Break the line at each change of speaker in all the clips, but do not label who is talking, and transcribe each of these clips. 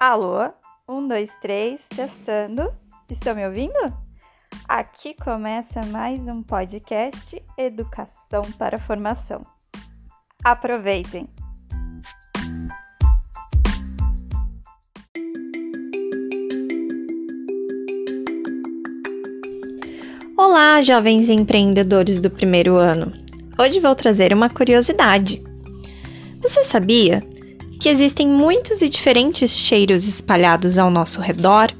Alô? Um, dois, três, testando. Estão me ouvindo? Aqui começa mais um podcast Educação para Formação. Aproveitem! Olá, jovens empreendedores do primeiro ano! Hoje vou trazer uma curiosidade. Você sabia que existem muitos e diferentes cheiros espalhados ao nosso redor,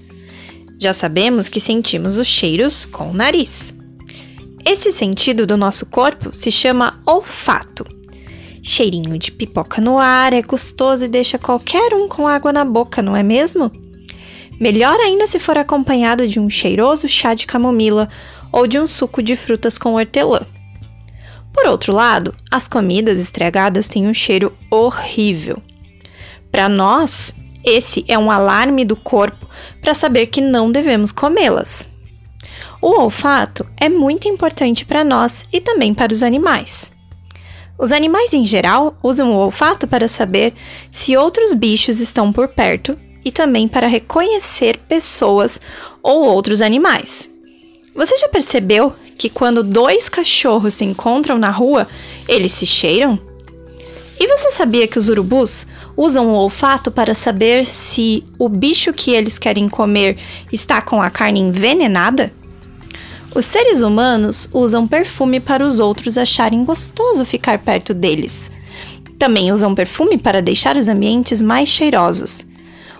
já sabemos que sentimos os cheiros com o nariz. Este sentido do nosso corpo se chama olfato. Cheirinho de pipoca no ar é gostoso e deixa qualquer um com água na boca, não é mesmo? Melhor ainda se for acompanhado de um cheiroso chá de camomila ou de um suco de frutas com hortelã. Por outro lado, as comidas estragadas têm um cheiro horrível. Para nós, esse é um alarme do corpo para saber que não devemos comê-las. O olfato é muito importante para nós e também para os animais. Os animais em geral usam o olfato para saber se outros bichos estão por perto e também para reconhecer pessoas ou outros animais. Você já percebeu que quando dois cachorros se encontram na rua, eles se cheiram? E você sabia que os urubus usam o olfato para saber se o bicho que eles querem comer está com a carne envenenada? Os seres humanos usam perfume para os outros acharem gostoso ficar perto deles. Também usam perfume para deixar os ambientes mais cheirosos,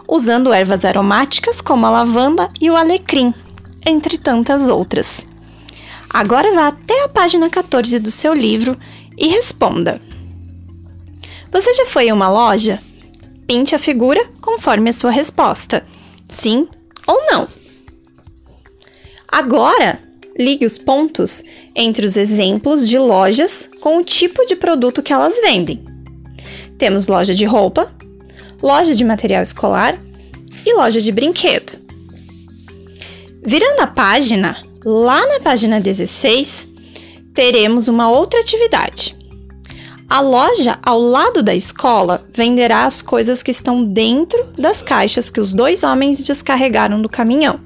usando ervas aromáticas como a lavanda e o alecrim, entre tantas outras. Agora vá até a página 14 do seu livro e responda: Você já foi a uma loja Pinte a figura conforme a sua resposta, sim ou não. Agora, ligue os pontos entre os exemplos de lojas com o tipo de produto que elas vendem. Temos loja de roupa, loja de material escolar e loja de brinquedo. Virando a página, lá na página 16, teremos uma outra atividade. A loja ao lado da escola venderá as coisas que estão dentro das caixas que os dois homens descarregaram do caminhão.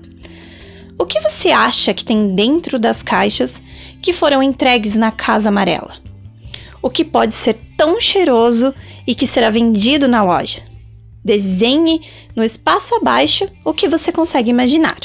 O que você acha que tem dentro das caixas que foram entregues na Casa Amarela? O que pode ser tão cheiroso e que será vendido na loja? Desenhe no espaço abaixo o que você consegue imaginar.